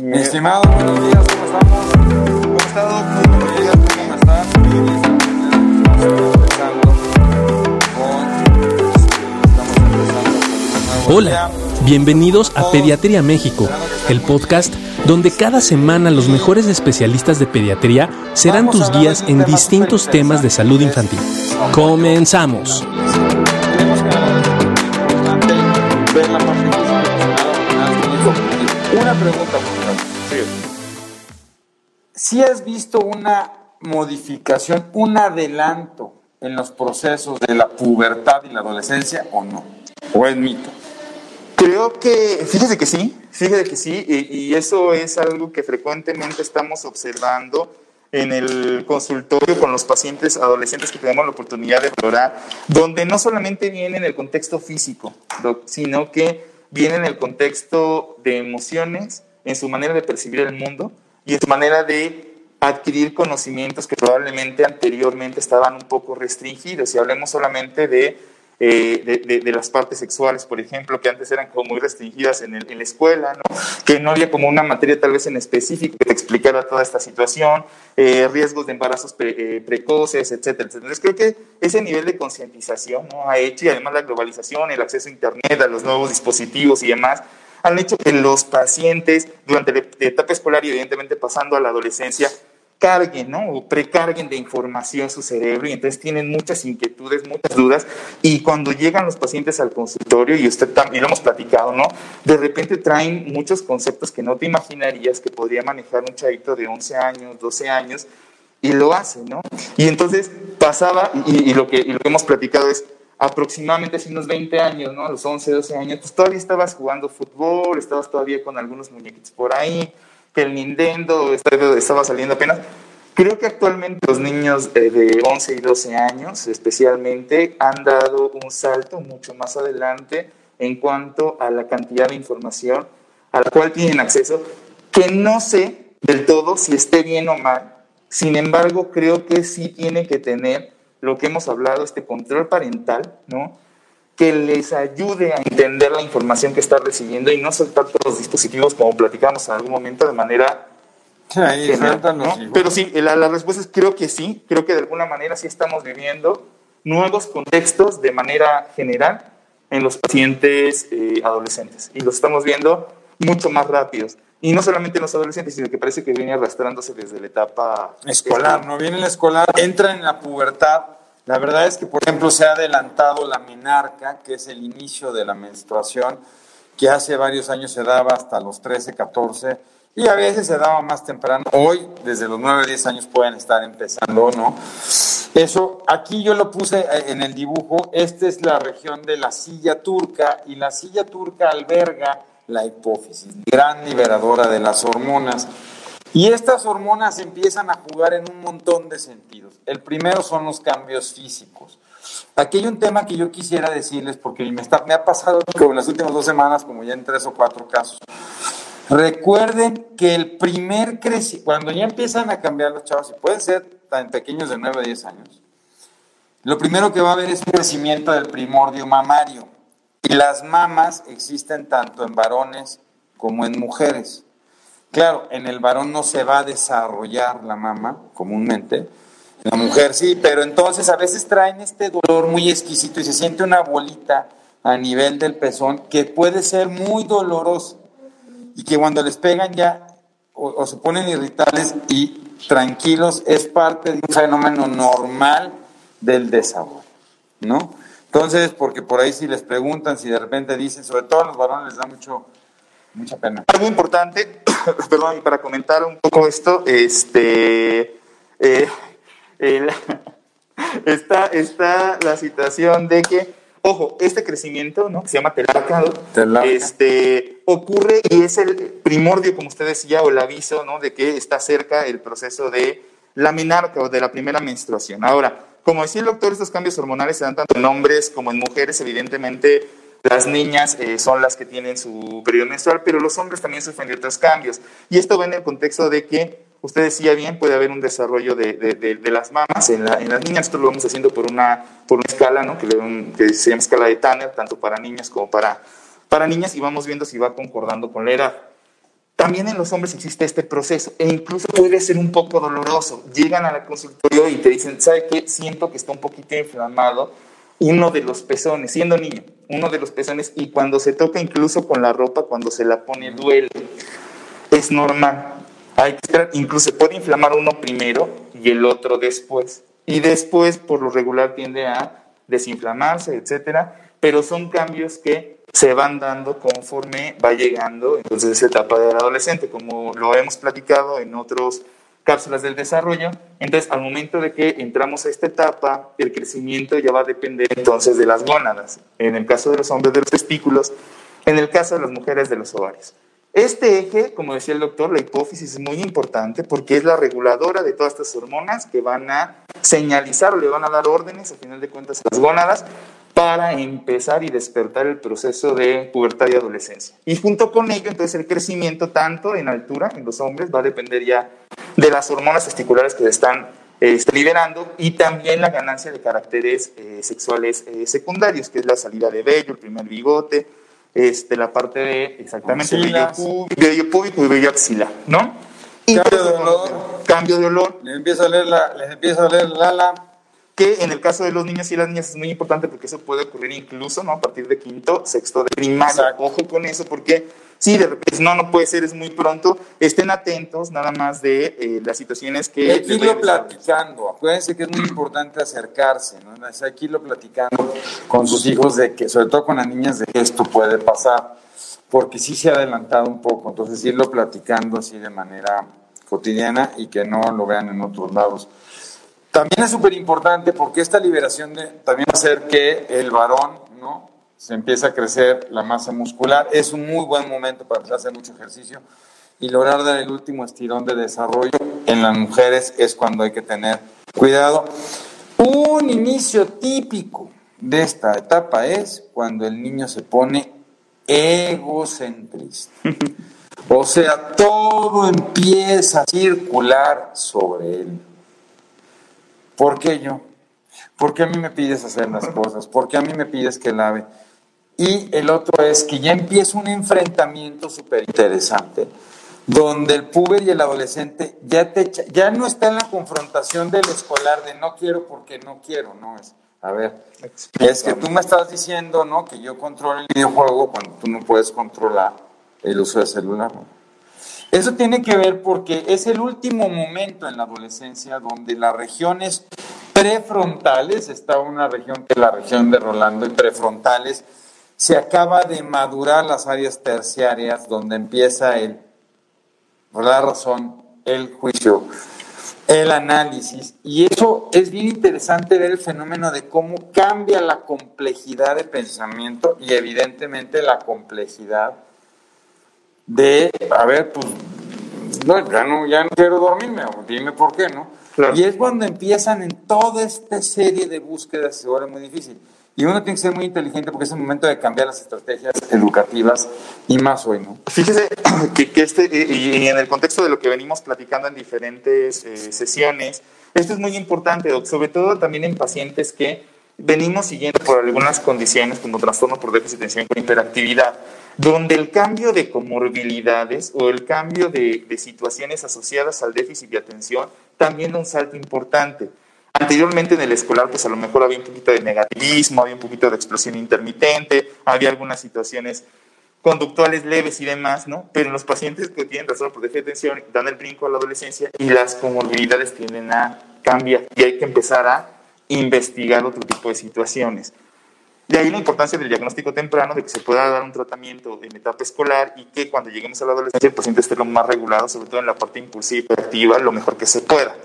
Mi estimado, buenos días, ¿cómo estamos? ¿Cómo has estado? Buenos días, ¿cómo estás? Empezando con un nuevo Hola, bienvenidos a Pediatría México, el podcast donde cada semana los mejores especialistas de pediatría serán tus guías en distintos temas de salud infantil. Comenzamos. Una pregunta, Si has visto una modificación, un adelanto en los procesos de la pubertad y la adolescencia o no? ¿O es mito? Creo que, fíjese que sí, fíjese que sí, y, y eso es algo que frecuentemente estamos observando en el consultorio con los pacientes adolescentes que tenemos la oportunidad de explorar, donde no solamente viene en el contexto físico, sino que viene en el contexto de emociones, en su manera de percibir el mundo y en su manera de adquirir conocimientos que probablemente anteriormente estaban un poco restringidos. Y hablemos solamente de eh, de, de, de, las partes sexuales, por ejemplo, que antes eran como muy restringidas en, el, en, la escuela, ¿no? que no había como una materia tal vez en específico que te explicara toda esta situación, eh, riesgos de embarazos pre, eh, precoces, etcétera, etcétera. Entonces creo que ese nivel de concientización ¿no? ha hecho, y además la globalización, el acceso a Internet, a los nuevos dispositivos y demás, han hecho que los pacientes durante la etapa escolar y evidentemente pasando a la adolescencia carguen, ¿no? O precarguen de información su cerebro y entonces tienen muchas inquietudes, muchas dudas y cuando llegan los pacientes al consultorio y usted también lo hemos platicado, ¿no? De repente traen muchos conceptos que no te imaginarías que podría manejar un chavito de 11 años, 12 años y lo hace, ¿no? Y entonces pasaba y lo que hemos platicado es aproximadamente hace unos 20 años, ¿no? A los 11, 12 años, pues todavía estabas jugando fútbol, estabas todavía con algunos muñequitos por ahí, que el Nintendo estaba saliendo apenas. Creo que actualmente los niños de 11 y 12 años especialmente han dado un salto mucho más adelante en cuanto a la cantidad de información a la cual tienen acceso, que no sé del todo si esté bien o mal, sin embargo creo que sí tiene que tener lo que hemos hablado, este control parental, ¿no? que les ayude a entender la información que está recibiendo y no soltar todos los dispositivos como platicamos en algún momento de manera sí, ahí general, ¿no? pero sí, la, la, respuesta es creo que sí, creo que de alguna manera sí estamos viviendo nuevos contextos de manera general en los pacientes eh, adolescentes y los estamos viendo mucho más rápidos. Y no solamente en los adolescentes, sino que parece que viene arrastrándose desde la etapa escolar, no viene en la escolar, entra en la pubertad, la verdad es que, por ejemplo, se ha adelantado la menarca, que es el inicio de la menstruación, que hace varios años se daba hasta los 13, 14, y a veces se daba más temprano. Hoy, desde los 9, 10 años pueden estar empezando, ¿no? Eso, aquí yo lo puse en el dibujo, esta es la región de la silla turca, y la silla turca alberga la hipófisis, gran liberadora de las hormonas. Y estas hormonas empiezan a jugar en un montón de sentidos. El primero son los cambios físicos. Aquí hay un tema que yo quisiera decirles, porque me, ha pasado en las últimas dos semanas, como ya en tres o cuatro casos. Recuerden que el primer crecimiento, cuando ya empiezan a cambiar los chavos, y pueden ser tan pequeños de 9 a 10 años, lo primero que va a haber es un crecimiento del primordio mamario. Las mamas existen tanto en varones como en mujeres. Claro, en el varón no se va a desarrollar la mama comúnmente, la mujer sí, pero entonces a veces traen este dolor muy exquisito y se siente una bolita a nivel del pezón que puede ser muy doloroso y que cuando les pegan ya o, se ponen irritables y tranquilos es parte de un fenómeno normal del desarrollo, ¿no? Entonces, porque por ahí si les preguntan, si de repente dicen, sobre todo a los varones les da mucho, mucha pena. Algo importante, perdón, para comentar un poco esto, este, eh, el, está, está la situación de que, ojo, este crecimiento, ¿no? Que se llama telarcado, Telarca. este, ocurre y es el primordio, como usted decía, o el aviso, ¿no? De que está cerca el proceso de la menarca o de la primera menstruación. Ahora, como decía el doctor, estos cambios hormonales se dan tanto en hombres como en mujeres, evidentemente las niñas eh, son las que tienen su periodo menstrual, pero los hombres también sufren de otros cambios. Y esto va en el contexto de que, usted decía bien, puede haber un desarrollo de, de, las mamas en, la, en, las niñas. Nosotros lo vamos haciendo por una, por una escala, ¿no? que, que se llama escala de Tanner, tanto para niños como para, para niñas, y vamos viendo si va concordando con la edad. También en los hombres existe este proceso e incluso puede ser un poco doloroso. Llegan a la consultorio y te dicen, ¿sabe qué? Siento que está un poquito inflamado uno de los pezones, siendo niño, uno de los pezones y cuando se toca incluso con la ropa, cuando se la pone duele. Es normal. Hay que incluso se puede inflamar uno primero y el otro después. Y después, por lo regular, tiende a desinflamarse, etcétera, pero son cambios que se van dando conforme va llegando entonces esa etapa del adolescente, como lo hemos platicado en otras cápsulas del desarrollo. Entonces, al momento de que entramos a esta etapa, el crecimiento ya va a depender entonces de las gónadas. En el caso de los hombres, de los testículos. En el caso de las mujeres, de los ovarios. Este eje, como decía el doctor, la hipófisis es muy importante porque es la reguladora de todas estas hormonas que van a señalizar o le van a dar órdenes, al final de cuentas, a las gónadas para empezar y despertar el proceso de pubertad y adolescencia. Y junto con ello, entonces el crecimiento tanto en altura en los hombres va a depender ya de las hormonas testiculares que se están eh, liberando y también la ganancia de caracteres eh, sexuales eh, secundarios, que es la salida de vello, el primer bigote, este, la parte de exactamente vello, púbico y vello axilar, ¿no? cambio de olor. Cambio de olor. Les empieza a oler la, les empieza a oler la, la que en el caso de los niños y las niñas es muy importante porque eso puede ocurrir incluso ¿no? a partir de quinto, sexto de primaria. Ojo con eso porque si de repente no, no puede ser, es muy pronto. Estén atentos nada más de eh, las situaciones que... Hay que irlo platicando. Acuérdense que es muy importante acercarse, ¿no? Hay que irlo platicando con sus hijos, de que, sobre todo con las niñas, de que esto puede pasar, porque sí se ha adelantado un poco. Entonces, irlo platicando así de manera cotidiana y que no lo vean en otros lados. También es súper importante porque esta liberación de, también va a hacer que el varón, ¿no? Se empiece a crecer la masa muscular. Es un muy buen momento para hacer mucho ejercicio y lograr dar el último estirón de desarrollo. En las mujeres es cuando hay que tener cuidado. Un inicio típico de esta etapa es cuando el niño se pone egocentrista. O sea, todo empieza a circular sobre él. ¿Por qué yo? ¿Por qué a mí me pides hacer las cosas? ¿Por qué a mí me pides que lave? Y el otro es que ya empieza un enfrentamiento súper interesante, donde el puber y el adolescente ya, te ya no está en la confrontación del escolar de no quiero porque no quiero, no es. A ver, es que tú me estás diciendo, ¿no? Que yo controlo el videojuego cuando tú no puedes controlar el uso de celular. Eso tiene que ver porque es el último momento en la adolescencia donde las regiones prefrontales, está una región que es la región de Rolando y prefrontales, se acaba de madurar las áreas terciarias donde empieza el, por la razón, el juicio, el análisis. Y eso es bien interesante ver el fenómeno de cómo cambia la complejidad de pensamiento y evidentemente la complejidad de, a ver, pues, no, ya no, ya no quiero dormirme, dime por qué, ¿no? Y es cuando empiezan en toda esta serie de búsquedas, se vuelve muy difícil. Y uno tiene que ser muy inteligente porque es el momento de cambiar las estrategias educativas y más hoy, ¿no? Fíjese que, este, y, en el contexto de lo que venimos platicando en diferentes eh, sesiones, esto es muy importante, sobre todo también en pacientes que venimos siguiendo por algunas condiciones como trastorno por déficit de atención con hiperactividad donde el cambio de comorbilidades o el cambio de, situaciones asociadas al déficit de atención también da un salto importante. Anteriormente en el escolar, pues a lo mejor había un poquito de negativismo, había un poquito de explosión intermitente, había algunas situaciones conductuales leves y demás, ¿no? Pero los pacientes que tienen trastorno por déficit de atención dan el brinco a la adolescencia y las comorbilidades tienden a cambiar y hay que empezar a investigar otro tipo de situaciones. De ahí la importancia del diagnóstico temprano, de que se pueda dar un tratamiento en etapa escolar y que cuando lleguemos a la adolescencia el paciente esté lo más regulado, sobre todo en la parte impulsiva y activa, lo mejor que se pueda.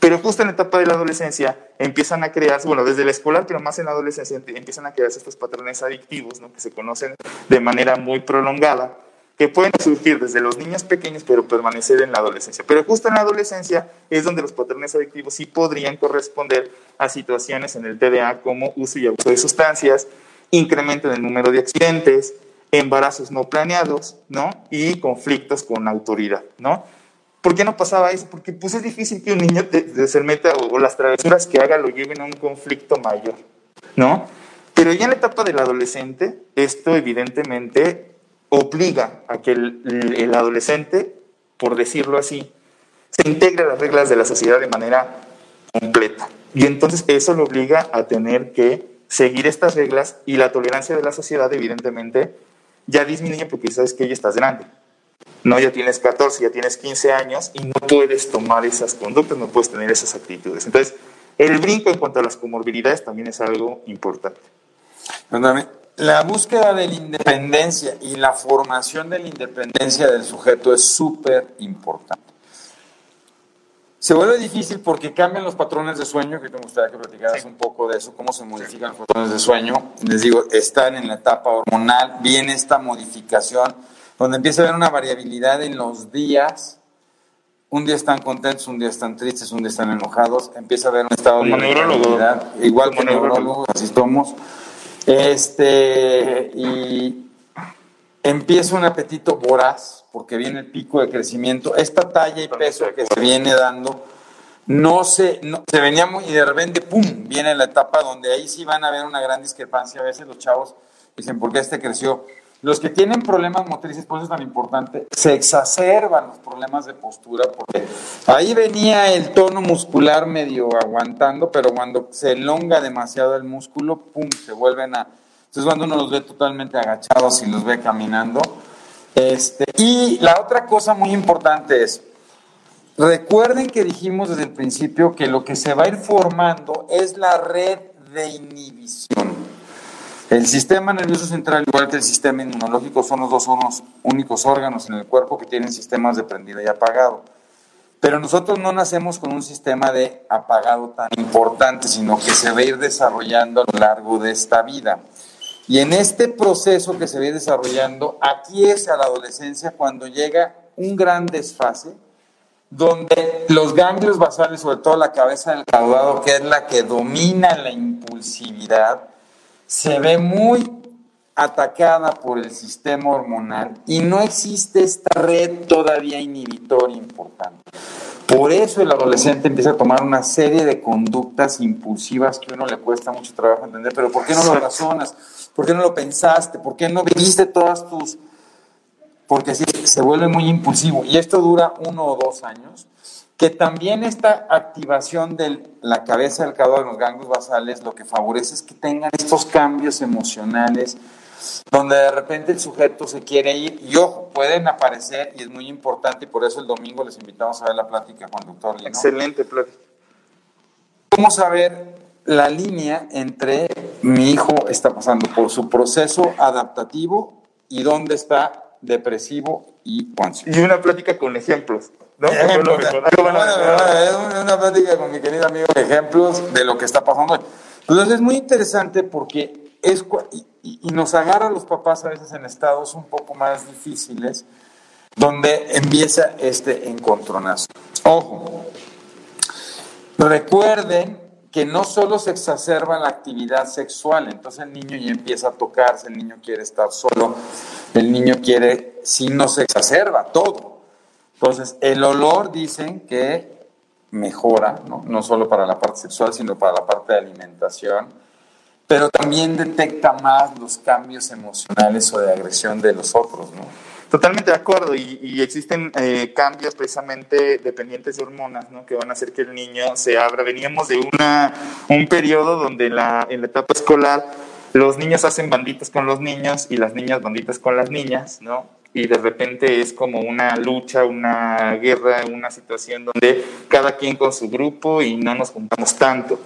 Pero justo en la etapa de la adolescencia empiezan a crearse, bueno, desde la escolar, pero más en la adolescencia, empiezan a crearse estos patrones adictivos, ¿no? que se conocen de manera muy prolongada que pueden surgir desde los niños pequeños, pero permanecer en la adolescencia. Pero justo en la adolescencia es donde los patrones adictivos sí podrían corresponder a situaciones en el TDA como uso y abuso de sustancias, incremento en el número de accidentes, embarazos no planeados, ¿no? Y conflictos con autoridad, ¿no? ¿Por qué no pasaba eso? Porque pues es difícil que un niño se meta o, o las travesuras que haga lo lleven a un conflicto mayor, ¿no? Pero ya en la etapa del adolescente, esto evidentemente obliga a que el, el adolescente, por decirlo así, se integre a las reglas de la sociedad de manera completa. Y entonces eso lo obliga a tener que seguir estas reglas y la tolerancia de la sociedad, evidentemente, ya disminuye porque sabes que ya estás grande. No, ya tienes 14, ya tienes 15 años y no puedes tomar esas conductas, no puedes tener esas actitudes. Entonces, el brinco en cuanto a las comorbilidades también es algo importante. La búsqueda de la independencia y la formación de la independencia del sujeto es súper importante. Se vuelve difícil porque cambian los patrones de sueño, que te gustaría que platicaras un poco de eso, cómo se modifican los patrones de sueño. Les digo, están en la etapa hormonal, viene esta modificación, donde empieza a haber una variabilidad en los días. Un día están contentos, un día están tristes, un día están enojados. Empieza a haber un estado de variabilidad, igual que neurólogo, así somos. Este, y empieza un apetito voraz, porque viene el pico de crecimiento. Esta talla y peso que se viene dando, no se, no, se venía muy, y de repente, ¡pum!, viene la etapa donde ahí sí van a haber una gran discrepancia. A veces los chavos dicen, ¿por qué este creció? Los que tienen problemas motrices, por eso es tan importante, se exacerban los problemas de postura, porque ahí venía el tono muscular medio aguantando, pero cuando se elonga demasiado el músculo, ¡pum!, se vuelven a entonces cuando uno los ve totalmente agachados y los ve caminando. Este, y la otra cosa muy importante es, recuerden que dijimos desde el principio que lo que se va a ir formando es la red de inhibición. El sistema nervioso central, igual que el sistema inmunológico, son los dos únicos órganos en el cuerpo que tienen sistemas de prendido y apagado. Pero nosotros no nacemos con un sistema de apagado tan importante, sino que se va ir desarrollando a lo largo de esta vida. Y en este proceso que se ve desarrollando, aquí es a la adolescencia cuando llega un gran desfase, donde los ganglios basales, sobre todo la cabeza del caudado, que es la que domina la impulsividad, se ve muy atacada por el sistema hormonal y no existe esta red todavía inhibitoria importante. Por eso el adolescente empieza a tomar una serie de conductas impulsivas que a uno le cuesta mucho trabajo entender, pero ¿por qué no lo razonas? ¿Por qué no lo pensaste? ¿Por qué no viviste todas tus...? Porque sí, se vuelve muy impulsivo. Y esto dura uno o dos años. Que también esta activación de la cabeza del caudal de los ganglios basales lo que favorece es que tengan estos cambios emocionales donde de repente el sujeto se quiere ir y ojo, pueden aparecer y es muy importante y por eso el domingo les invitamos a ver la plática con el doctor Lino. Excelente plática. ¿Cómo saber la línea entre mi hijo está pasando por su proceso adaptativo y dónde está depresivo y ansioso. Y una plática con ejemplos. ¿No? Ejemplos, una plática con mi querido amigo, ejemplos de lo que está pasando. Entonces es muy interesante porque es, y, y nos agarra a los papás a veces en estados un poco más difíciles, donde empieza este encontronazo. Ojo, recuerden que no solo se exacerba la actividad sexual, entonces el niño ya empieza a tocarse, el niño quiere estar solo, el niño quiere, si no se exacerba todo. Entonces, el olor dicen que mejora, ¿no? no solo para la parte sexual, sino para la parte de alimentación, pero también detecta más los cambios emocionales o de agresión de los otros, ¿no? Totalmente de acuerdo, y, existen eh, cambios precisamente dependientes de hormonas, ¿no? Que van a hacer que el niño se abra. Veníamos de una, un periodo donde en la etapa escolar los niños hacen banditas con los niños y las niñas banditas con las niñas, ¿no? Y de repente es como una lucha, una guerra, una situación donde cada quien con su grupo y no nos juntamos tanto.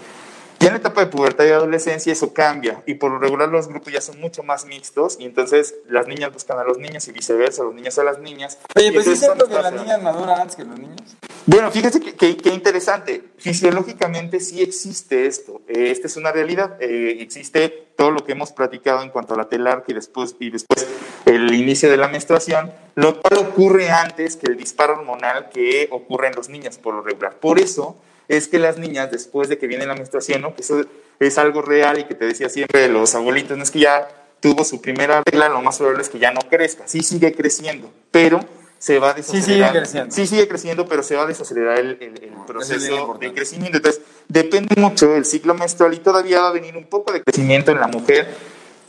Ya en la etapa de pubertad y adolescencia eso cambia y por lo regular los grupos ya son mucho más mixtos y entonces las niñas buscan a los niños y viceversa, los niños a las niñas. Oye, pues es cierto que las niñas maduran antes que los niños. Bueno, fíjense qué interesante. Fisiológicamente sí existe esto. Eh, esta es una realidad. Eh, existe todo lo que hemos platicado en cuanto a la telar y después, y después el inicio de la menstruación, lo cual ocurre antes que el disparo hormonal que ocurre en los niños por lo regular. Por eso es que las niñas, después de que viene la menstruación, ¿no? que eso es algo real y que te decía siempre los abuelitos, no es que ya tuvo su primera regla, lo más probable es que ya no crezca, sí sigue creciendo, pero se va a desacelerar. Sí sigue creciendo. Sí sigue creciendo, pero se va a desacelerar el, el, proceso de crecimiento. Entonces, depende mucho del ciclo menstrual y todavía va a venir un poco de crecimiento en la mujer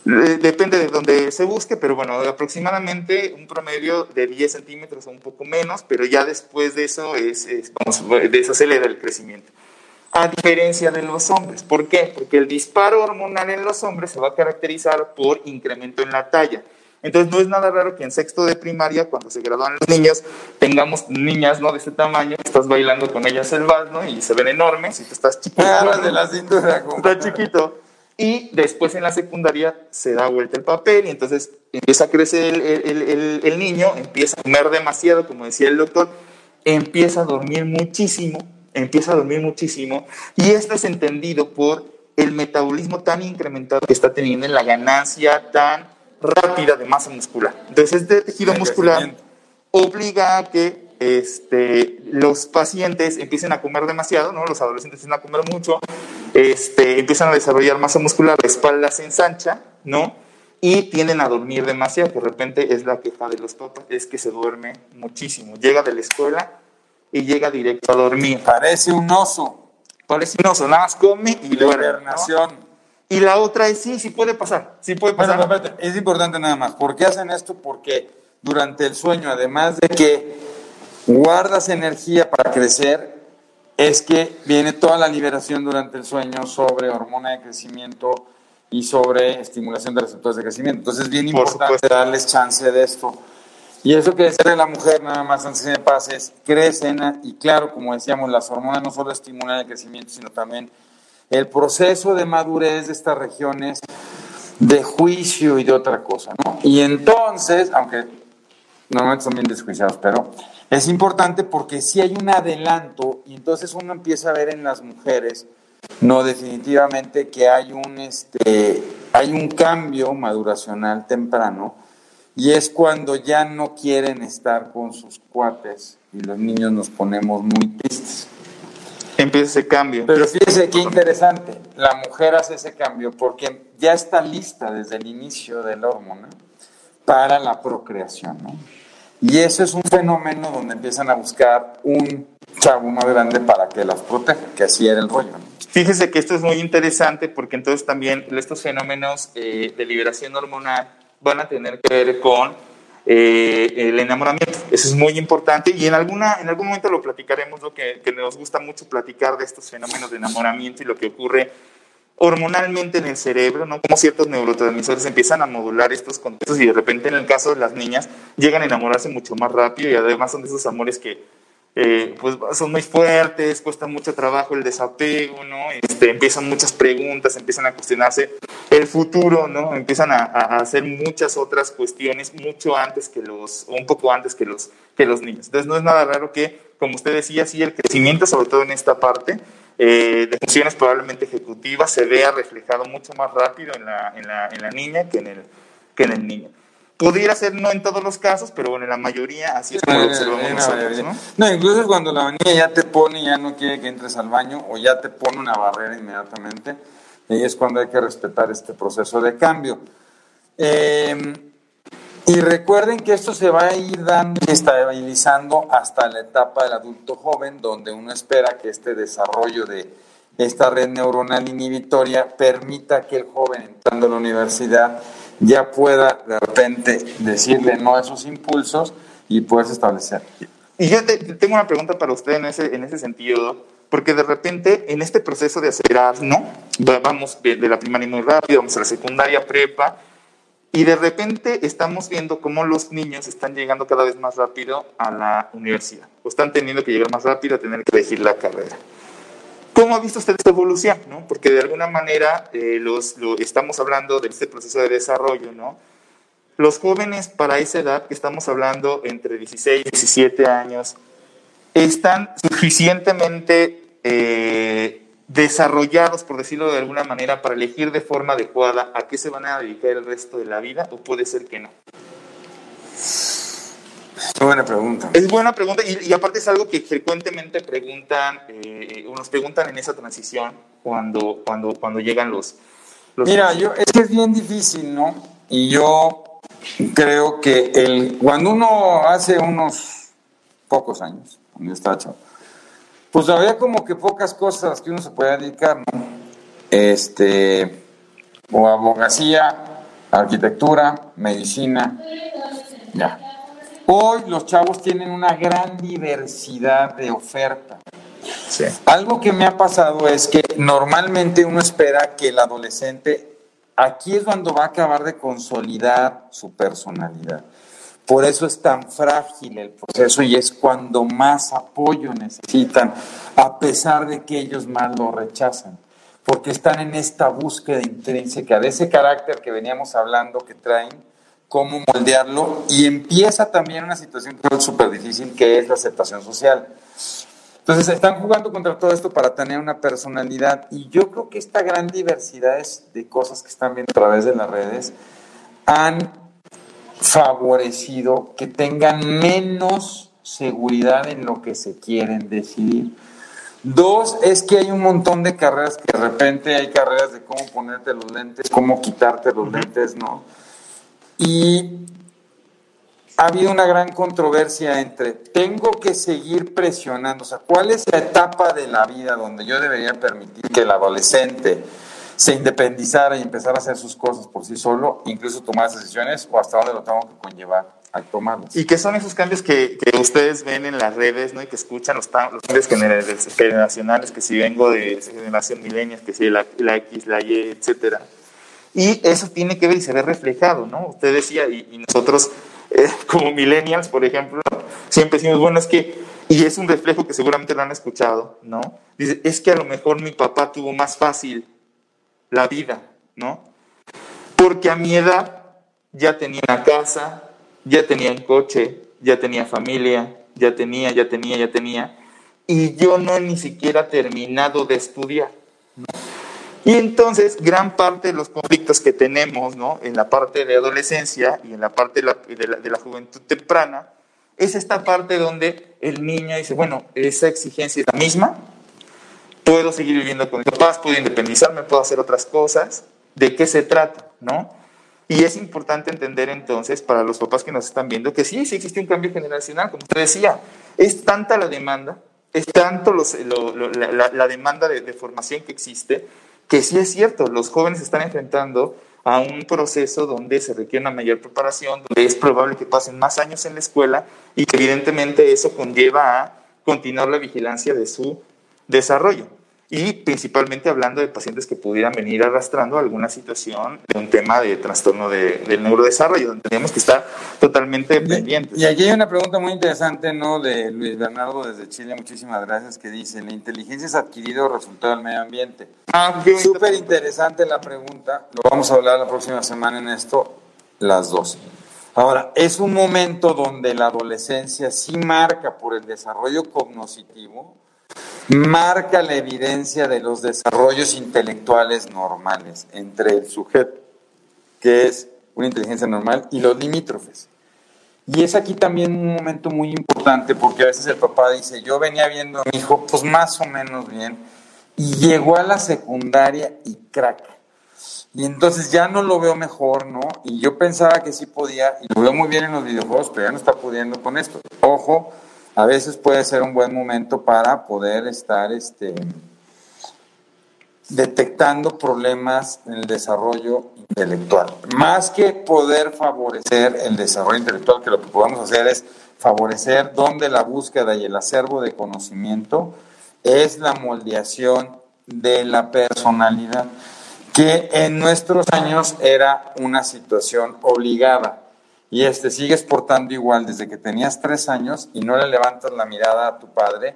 depende de donde se busque, pero bueno, aproximadamente un promedio de 10 centímetros o un poco menos, pero ya después de eso, es, vamos, de eso acelera el crecimiento. A diferencia de los hombres. ¿Por qué? Porque el disparo hormonal en los hombres se va a caracterizar por incremento en la talla. Entonces no es nada raro que en sexto de primaria, cuando se gradúan los niños, tengamos niñas ¿no? de este tamaño, estás bailando con ellas el vals, ¿no? Y se ven enormes y tú estás chiquito. Ah, de la cintura. Estás chiquito. Y después en la secundaria se da vuelta el papel y entonces empieza a crecer el, el, el, niño, empieza a comer demasiado, como decía el doctor, empieza a dormir muchísimo, empieza a dormir muchísimo. Y esto es entendido por el metabolismo tan incrementado que está teniendo en la ganancia tan rápida de masa muscular. Entonces, este tejido muscular obliga a que este, los pacientes empiecen a comer demasiado, ¿no? Los adolescentes empiezan a comer mucho, este, empiezan a desarrollar masa muscular, la espalda se ensancha, ¿no? Y tienden a dormir demasiado, que de repente es la queja de los papás, es que se duerme muchísimo. Llega de la escuela y llega directo a dormir. Parece un oso. Parece un oso, nada más come y duerme. Y la otra es, sí, sí puede pasar, sí puede pasar. es importante nada más. ¿Por qué hacen esto? Porque durante el sueño, además de que guardas energía para crecer, es que viene toda la liberación durante el sueño sobre hormona de crecimiento y sobre estimulación de receptores de crecimiento. Entonces es bien importante darles chance de esto. Y eso que decía de la mujer, nada más antes de pases, crecen y claro, como decíamos, las hormonas no solo estimulan el crecimiento, sino también el proceso de madurez de estas regiones de juicio y de otra cosa, ¿no? Y entonces, aunque normalmente son bien desjuiciados, pero es importante porque si hay un adelanto y entonces uno empieza a ver en las mujeres, no definitivamente que hay un, este, hay un cambio maduracional temprano y es cuando ya no quieren estar con sus cuates y los niños nos ponemos muy tristes. Empieza ese cambio. Pero fíjese qué interesante, la mujer hace ese cambio porque ya está lista desde el inicio de la hormona para la procreación, ¿no? Y eso es un fenómeno donde empiezan a buscar un chavo más grande para que las proteja, que así era el rollo. Fíjese que esto es muy interesante porque entonces también estos fenómenos eh, de liberación hormonal van a tener que ver con eh, el enamoramiento. Eso es muy importante y en, alguna, en algún momento lo platicaremos, lo que, que nos gusta mucho platicar de estos fenómenos de enamoramiento y lo que ocurre hormonalmente en el cerebro, ¿no? Como ciertos neurotransmisores empiezan a modular estos contextos y de repente en el caso de las niñas llegan a enamorarse mucho más rápido y además son de esos amores que eh, pues son muy fuertes, cuesta mucho trabajo el desapego, ¿no? Este, empiezan muchas preguntas, empiezan a cuestionarse el futuro, ¿no? Empiezan a, a, hacer muchas otras cuestiones mucho antes que los, un poco antes que los, que los niños. Entonces no es nada raro que, como usted decía, sí, el crecimiento, sobre todo en esta parte, eh, de funciones probablemente ejecutivas se vea reflejado mucho más rápido en la, en la, en la niña que en, el, que en el niño. Pudiera ser no en todos los casos, pero bueno, en la mayoría así es como lo observamos nosotros, ¿no? No, incluso cuando la niña ya te pone y ya no quiere que entres al baño o ya te pone una barrera inmediatamente, ahí es cuando hay que respetar este proceso de cambio. Eh, y recuerden que esto se va a ir dando y estabilizando hasta la etapa del adulto joven, donde uno espera que este desarrollo de esta red neuronal inhibitoria permita que el joven entrando a la universidad ya pueda de repente decirle no a esos impulsos y poderse establecer. Y yo tengo una pregunta para usted en ese, en ese sentido, porque de repente en este proceso de acelerar, ¿no? Vamos de, de la primaria muy rápido, vamos a la secundaria, prepa, y de repente estamos viendo cómo los niños están llegando cada vez más rápido a la universidad, o están teniendo que llegar más rápido a tener que elegir la carrera. ¿Cómo ha visto usted esta evolución? ¿no? Porque de alguna manera eh, los, lo, estamos hablando de este proceso de desarrollo, ¿no? Los jóvenes para esa edad, que estamos hablando entre 16 y 17 años, están suficientemente eh, desarrollados, por decirlo de alguna manera, para elegir de forma adecuada a qué se van a dedicar el resto de la vida o puede ser que no? Es buena pregunta. Es buena pregunta y, aparte es algo que frecuentemente preguntan, eh, nos preguntan en esa transición cuando, cuando, cuando llegan los... los Mira, yo, es que es bien difícil, ¿no? Y yo creo que el, cuando uno hace unos pocos años, cuando yo estaba chavo, pues había como que pocas cosas que uno se puede dedicar, ¿no? Este, o abogacía, arquitectura, medicina, ya. Hoy los chavos tienen una gran diversidad de oferta. Sí. Algo que me ha pasado es que normalmente uno espera que el adolescente, aquí es cuando va a acabar de consolidar su personalidad. Por eso es tan frágil el proceso y es cuando más apoyo necesitan, a pesar de que ellos más lo rechazan, porque están en esta búsqueda intrínseca de ese carácter que veníamos hablando que traen, cómo moldearlo y empieza también una situación súper difícil que es la aceptación social. Entonces están jugando contra todo esto para tener una personalidad y yo creo que esta gran diversidad de cosas que están viendo a través de las redes han favorecido que tengan menos seguridad en lo que se quieren decidir. Dos, es que hay un montón de carreras que de repente hay carreras de cómo ponerte los lentes, cómo quitarte los lentes, ¿no? Y ha habido una gran controversia entre, tengo que seguir presionando, o sea, ¿cuál es la etapa de la vida donde yo debería permitir que el adolescente se independizara y empezara a hacer sus cosas por sí solo, incluso tomar decisiones o hasta dónde lo tengo que conllevar a tomarlas. ¿Y qué son esos cambios que, que ustedes ven en las redes ¿no? y que escuchan los, cambios generacionales, que si vengo de generación milenial, que si la, X, la Y, etcétera? Y eso tiene que ver y se ve reflejado, ¿no? Usted decía, y, nosotros eh, como millennials, por ejemplo, siempre decimos, bueno, es que, y es un reflejo que seguramente lo han escuchado, ¿no? Dice, es que a lo mejor mi papá tuvo más fácil la vida, ¿no? Porque a mi edad ya tenía una casa, ya tenía un coche, ya tenía familia, ya tenía, ya tenía, ya tenía, y yo no he ni siquiera terminado de estudiar. Y entonces, gran parte de los conflictos que tenemos ¿no? en la parte de adolescencia y en la parte de la, de la, de la juventud temprana, es esta parte donde el niño dice, bueno, esa exigencia es la misma, puedo seguir viviendo con mis papás, puedo independizarme, puedo hacer otras cosas. ¿De qué se trata? ¿No? Y es importante entender entonces para los papás que nos están viendo que sí, sí existe un cambio generacional, como usted decía, es tanta la demanda, es tanto los, la, la, demanda de, de, formación que existe, que sí es cierto, los jóvenes están enfrentando a un proceso donde se requiere una mayor preparación, donde es probable que pasen más años en la escuela y que evidentemente eso conlleva a continuar la vigilancia de su desarrollo y principalmente hablando de pacientes que pudieran venir arrastrando alguna situación de un tema de trastorno de, del neurodesarrollo, donde tenemos que estar totalmente pendientes. Y aquí hay una pregunta muy interesante, ¿no? De Luis Bernardo desde Chile, muchísimas gracias, que dice, ¿la inteligencia es adquirido resultado del medio ambiente? Ah, Súper interesante la pregunta, lo vamos a hablar la próxima semana en esto, las dos. Ahora, es un momento donde la adolescencia sí marca por el desarrollo cognitivo, marca la evidencia de los desarrollos intelectuales normales entre el sujeto, que es una inteligencia normal, y los limítrofes. Y es aquí también un momento muy importante porque a veces el papá dice, yo venía viendo a mi hijo pues más o menos bien, y llegó a la secundaria y crack. Y entonces ya no lo veo mejor, ¿no? Y yo pensaba que sí podía, y lo veo muy bien en los videojuegos, pero ya no está pudiendo con esto. Ojo, a veces puede ser un buen momento para poder estar este, detectando problemas en el desarrollo intelectual. Más que poder favorecer el desarrollo intelectual, que lo que podemos hacer es favorecer donde la búsqueda y el acervo de conocimiento es la moldeación de la personalidad, que en nuestros años era una situación obligada y este sigues portando igual desde que tenías tres años y no le levantas la mirada a tu padre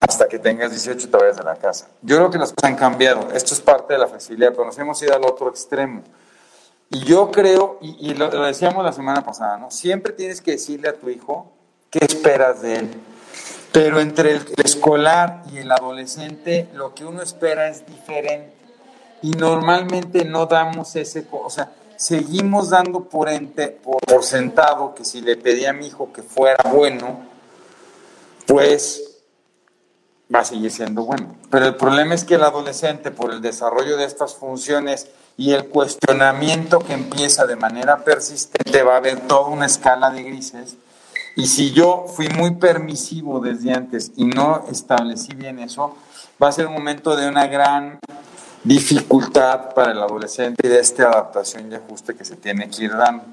hasta que tengas 18 y te de la casa. Yo creo que las cosas han cambiado. Esto es parte de la flexibilidad, pero nos hemos ido al otro extremo. Y yo creo, y, y lo, lo, decíamos la semana pasada, ¿no? Siempre tienes que decirle a tu hijo qué esperas de él. Pero entre el, el escolar y el adolescente, lo que uno espera es diferente. Y normalmente no damos ese, o sea, seguimos dando por, ente, por, por, sentado que si le pedí a mi hijo que fuera bueno, pues va a seguir siendo bueno. Pero el problema es que el adolescente, por el desarrollo de estas funciones y el cuestionamiento que empieza de manera persistente, va a haber toda una escala de grises. Y si yo fui muy permisivo desde antes y no establecí bien eso, va a ser un momento de una gran dificultad para el adolescente y de esta adaptación y ajuste que se tiene que ir dando.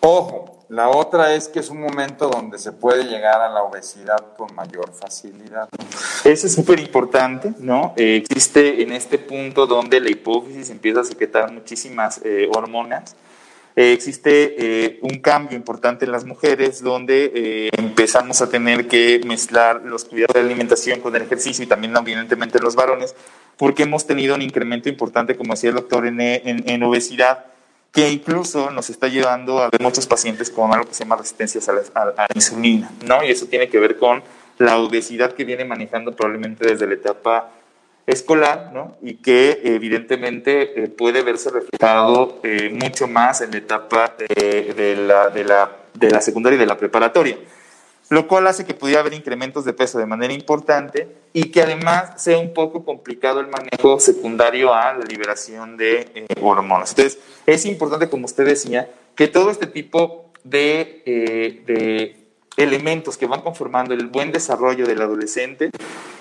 Ojo, la otra es que es un momento donde se puede llegar a la obesidad con mayor facilidad. Eso es súper importante, ¿no? Eh, existe en este punto donde la hipófisis empieza a secretar muchísimas eh, hormonas. Eh, existe un cambio importante en las mujeres donde empezamos a tener que mezclar los cuidados de alimentación con el ejercicio y también evidentemente los varones, porque hemos tenido un incremento importante, como decía el doctor, en, en obesidad que incluso nos está llevando a ver muchos pacientes con algo que se llama resistencia a la, insulina, ¿no? Y eso tiene que ver con la obesidad que viene manejando probablemente desde la etapa escolar, ¿no? Y que evidentemente eh, puede verse reflejado eh, mucho más en la etapa de, la, de, la, de la secundaria y de la preparatoria lo cual hace que pudiera haber incrementos de peso de manera importante y que además sea un poco complicado el manejo secundario a la liberación de eh, hormonas. Entonces, es importante, como usted decía, que todo este tipo de, de, elementos que van conformando el buen desarrollo del adolescente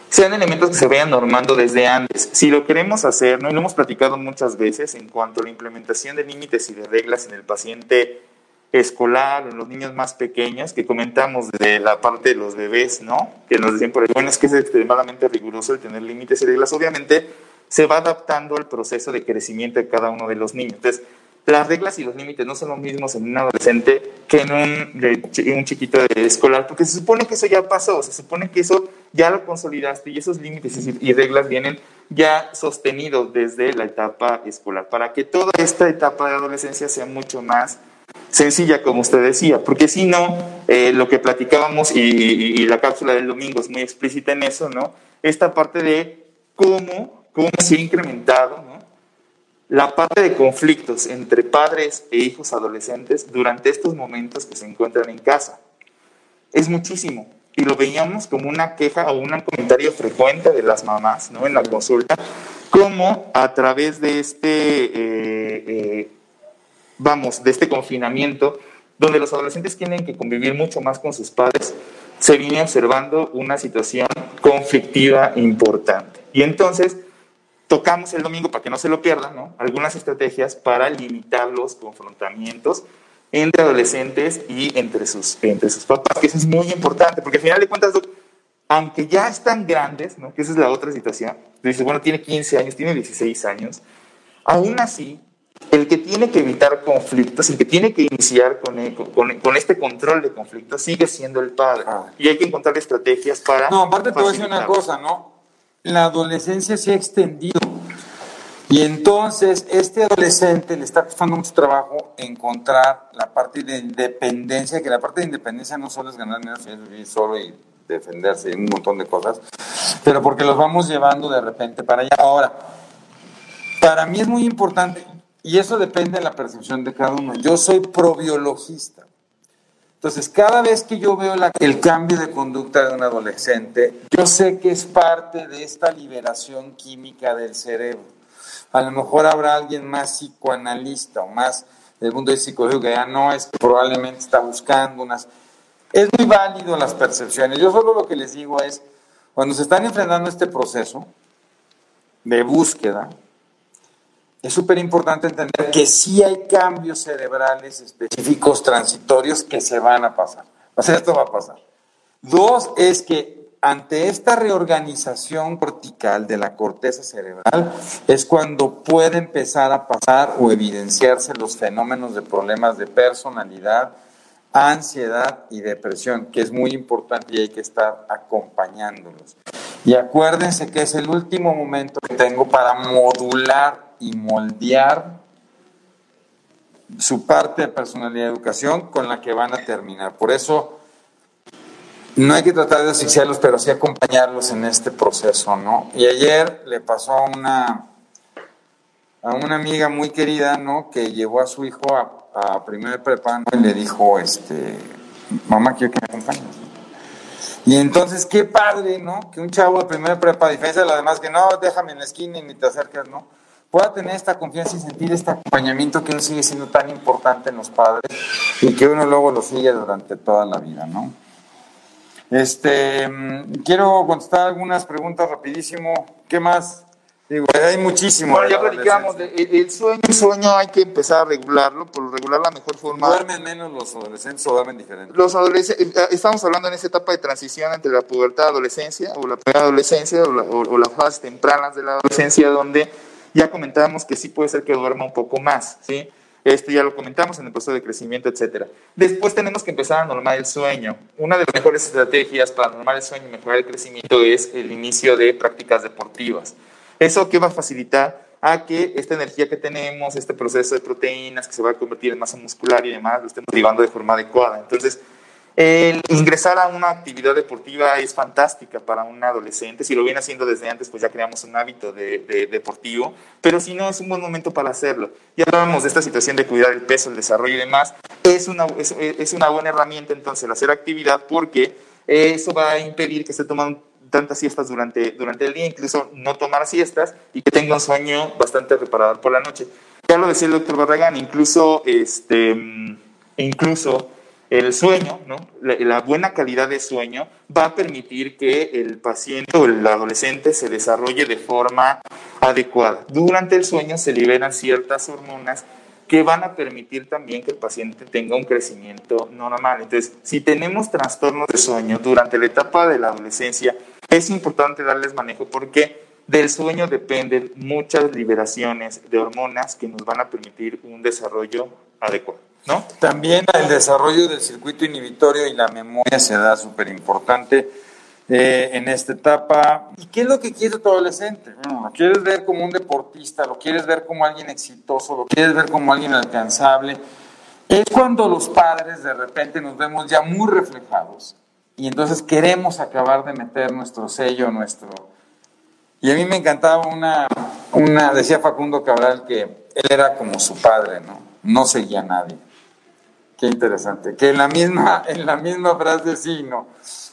sean elementos que se vayan normando desde antes. Si lo queremos hacer, ¿no? y lo hemos platicado muchas veces en cuanto a la implementación de límites y de reglas en el paciente escolar, en los niños más pequeños, que comentamos de la parte de los bebés, ¿no? Que nos decían por ahí, bueno, es que es extremadamente riguroso el tener límites y reglas. Obviamente se va adaptando al proceso de crecimiento de cada uno de los niños. Entonces, las reglas y los límites no son los mismos en un adolescente que en un, un chiquito de escolar, porque se supone que eso ya pasó, se supone que eso ya lo consolidaste y esos límites y reglas vienen ya sostenidos desde la etapa escolar, para que toda esta etapa de adolescencia sea mucho más sencilla, como usted decía, porque si no, eh, lo que platicábamos y, la cápsula del domingo es muy explícita en eso, ¿no? Esta parte de cómo, cómo se ha incrementado, ¿no? La parte de conflictos entre padres e hijos adolescentes durante estos momentos que se encuentran en casa. Es muchísimo. Y lo veíamos como una queja o un comentario frecuente de las mamás, ¿no? En la consulta, como a través de este eh, eh, vamos, de este confinamiento, donde los adolescentes tienen que convivir mucho más con sus padres, se viene observando una situación conflictiva importante. Y entonces tocamos el domingo, para que no se lo pierdan, ¿no? algunas estrategias para limitar los confrontamientos entre adolescentes y entre sus, entre sus papás, que eso es muy importante, porque al final de cuentas, aunque ya están grandes, ¿no? que esa es la otra situación, dice, bueno, tiene 15 años, tiene 16 años, aún así el que tiene que evitar conflictos, el que tiene que iniciar con, con, este control de conflictos, sigue siendo el padre. Ah. Y hay que encontrar estrategias para. No, aparte te voy a decir una cosa, ¿no? La adolescencia se ha extendido. Y entonces, este adolescente le está costando mucho trabajo encontrar la parte de independencia, que la parte de independencia no solo es ganar dinero, sino vivir solo y defenderse y un montón de cosas, pero porque los vamos llevando de repente para allá. Ahora, para mí es muy importante, y eso depende de la percepción de cada uno. Yo soy probiologista. Entonces, cada vez que yo veo el cambio de conducta de un adolescente, yo sé que es parte de esta liberación química del cerebro. A lo mejor habrá alguien más psicoanalista o más del mundo de psicología que ya no es que probablemente está buscando unas... Es muy válido las percepciones. Yo solo lo que les digo es, cuando se están enfrentando este proceso de búsqueda, es súper importante entender que sí hay cambios cerebrales específicos transitorios que se van a pasar. O sea, esto va a pasar. Dos es que ante esta reorganización cortical de la corteza cerebral es cuando puede empezar a pasar o evidenciarse los fenómenos de problemas de personalidad, ansiedad y depresión, que es muy importante y hay que estar acompañándolos. Y acuérdense que es el último momento que tengo para modular y moldear su parte de personalidad y educación con la que van a terminar. Por eso no hay que tratar de asfixiarlos, pero sí acompañarlos en este proceso, ¿no? Y ayer le pasó a una, a una amiga muy querida, ¿no? Que llevó a su hijo a, primer prepa y le dijo, este, mamá, quiero que me acompañes. Y entonces, qué padre, ¿no? Que un chavo de primer prepa, a diferencia de los demás, que no, déjame en la esquina y ni te acerques, ¿no? pueda tener esta confianza y sentir este acompañamiento que uno sigue siendo tan importante en los padres y que uno luego lo sigue durante toda la vida, ¿no? Este, mm, quiero contestar algunas preguntas rapidísimo. ¿Qué más? Digo, hay muchísimo. Bueno, ya la platicamos, de- el, sueño, el sueño hay que empezar a regularlo, por regular la mejor forma. ¿Duermen menos los adolescentes o duermen diferente? Los adolescentes, eh, estamos hablando en esa etapa de transición entre la pubertad y adolescencia, o la primera adolescencia, o, la- o- o las fases tempranas de la adolescencia, donde ya comentábamos que sí puede ser que duerma un poco más, ¿sí? Esto ya lo comentamos en el proceso de crecimiento, etcétera. Después tenemos que empezar a normar el sueño. Una de las mejores estrategias para normar el sueño y mejorar el crecimiento es el inicio de prácticas deportivas. ¿Eso qué va a facilitar? A que esta energía que tenemos, este proceso de proteínas que se va a convertir en masa muscular y demás, lo estemos llevando de forma adecuada. Entonces, el ingresar a una actividad deportiva es fantástica para un adolescente. Si lo viene haciendo desde antes, pues ya creamos un hábito de, de- deportivo. Pero si no, es un buen momento para hacerlo. Ya hablábamos de esta situación de cuidar el peso, el desarrollo y demás. Es una, es, una buena herramienta entonces el hacer actividad porque eso va a impedir que se tomen tantas siestas durante, durante el día, incluso no tomar siestas y que tenga un sueño bastante reparador por la noche. Ya lo decía el doctor Barragán, incluso, este, mm, incluso el sueño, ¿no? la, la buena calidad de sueño va a permitir que el paciente o el adolescente se desarrolle de forma adecuada. Durante el sueño se liberan ciertas hormonas que van a permitir también que el paciente tenga un crecimiento normal. Entonces, si tenemos trastornos de sueño durante la etapa de la adolescencia, es importante darles manejo porque del sueño dependen muchas liberaciones de hormonas que nos van a permitir un desarrollo adecuado, ¿no? También el desarrollo del circuito inhibitorio y la memoria se da súper importante eh, en esta etapa. ¿Y qué es lo que quiere tu adolescente? Bueno, lo quieres ver como un deportista, lo quieres ver como alguien exitoso, lo quieres ver como alguien alcanzable. Es cuando los padres de repente nos vemos ya muy reflejados y entonces queremos acabar de meter nuestro sello, nuestro... Y a mí me encantaba una, una, decía Facundo Cabral que él era como su padre, ¿no? No seguía a nadie. Qué interesante. Que en la misma, en la misma frase sí, no.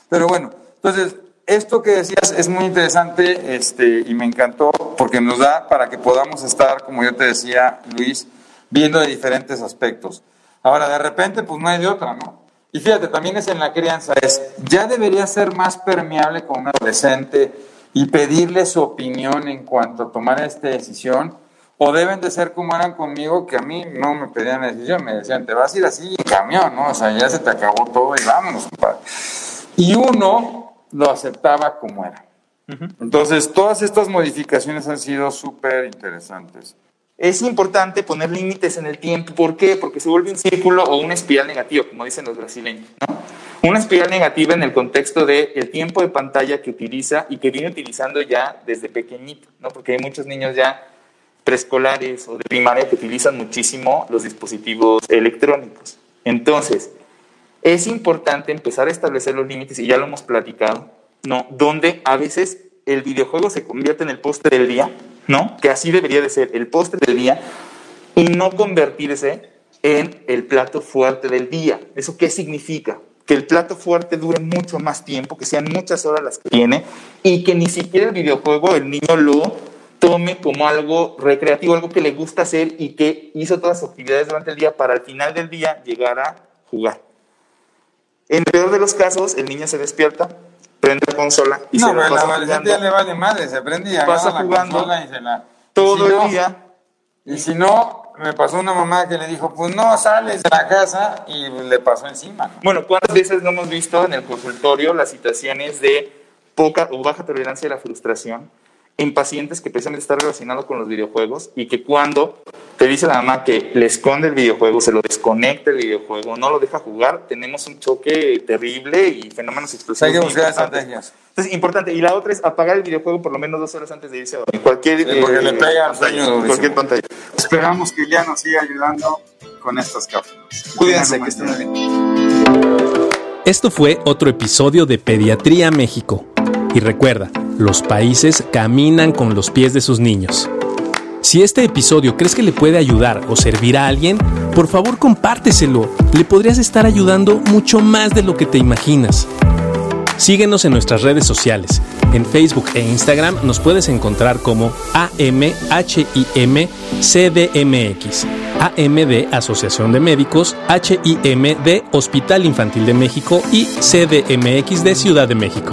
Pero bueno, entonces, esto que decías es muy interesante este, y me encantó porque nos da para que podamos estar, como yo te decía, Luis, viendo de diferentes aspectos. Ahora, de repente, pues no hay de otra, ¿no? Y fíjate, también es en la crianza, es, ya debería ser más permeable con un adolescente y pedirle su opinión en cuanto a tomar esta decisión, o deben de ser como eran conmigo, que a mí no me pedían la decisión, me decían, te vas a ir así en camión, ¿no? O sea, ya se te acabó todo y vámonos, compadre. Y uno lo aceptaba como era. Entonces, todas estas modificaciones han sido súper interesantes. Es importante poner límites en el tiempo. ¿Por qué? Porque se vuelve un círculo o una espiral negativa, como dicen los brasileños. ¿no? Una espiral negativa en el contexto del el tiempo de pantalla que utiliza y que viene utilizando ya desde pequeñito, ¿no? porque hay muchos niños ya preescolares o de primaria que utilizan muchísimo los dispositivos electrónicos. Entonces, es importante empezar a establecer los límites, y ya lo hemos platicado, ¿no? Donde a veces el videojuego se convierte en el postre del día, ¿no? Que así debería de ser, el postre del día, y no convertirse en el plato fuerte del día. ¿Eso qué significa? Que el plato fuerte dure mucho más tiempo, que sean muchas horas las que tiene, y que ni siquiera el videojuego el niño lo tome como algo recreativo, algo que le gusta hacer y que hizo todas sus actividades durante el día para al final del día llegar a jugar. En el peor de los casos, el niño se despierta, prende la consola y no, se la pasa ya jugando le vale madre, se prende y Pasa la jugando consola y se la... todo si no- el día. Y si no, me pasó una mamá que le dijo, pues no sales de la casa y le pasó encima. ¿no? Bueno, ¿cuántas veces no hemos visto en el consultorio las situaciones de poca o baja tolerancia a la frustración en pacientes que precisamente están relacionados con los videojuegos y que cuando te dice la mamá que le esconde el videojuego, se lo desconecta el videojuego, no lo deja jugar, tenemos un choque terrible y fenómenos explosivos. hay que buscar estrategias. Entonces, importante. Y la otra es apagar el videojuego por lo menos dos horas antes de irse a dormir. Cualquier, Sí, porque eh, le pega al pantalla, cualquier pantalla. Esperamos que ya nos siga ayudando con estas cápsulas. Cuídense, que estén. Esto fue otro episodio de Pediatría México. Y recuerda, los países caminan con los pies de sus niños. Si este episodio crees que le puede ayudar o servir a alguien, por favor compárteselo. Le podrías estar ayudando mucho más de lo que te imaginas. Síguenos en nuestras redes sociales. En Facebook e Instagram nos puedes encontrar como AMHIM-CDMX, AM de Asociación de Médicos, HIM de Hospital Infantil de México y CDMX de Ciudad de México.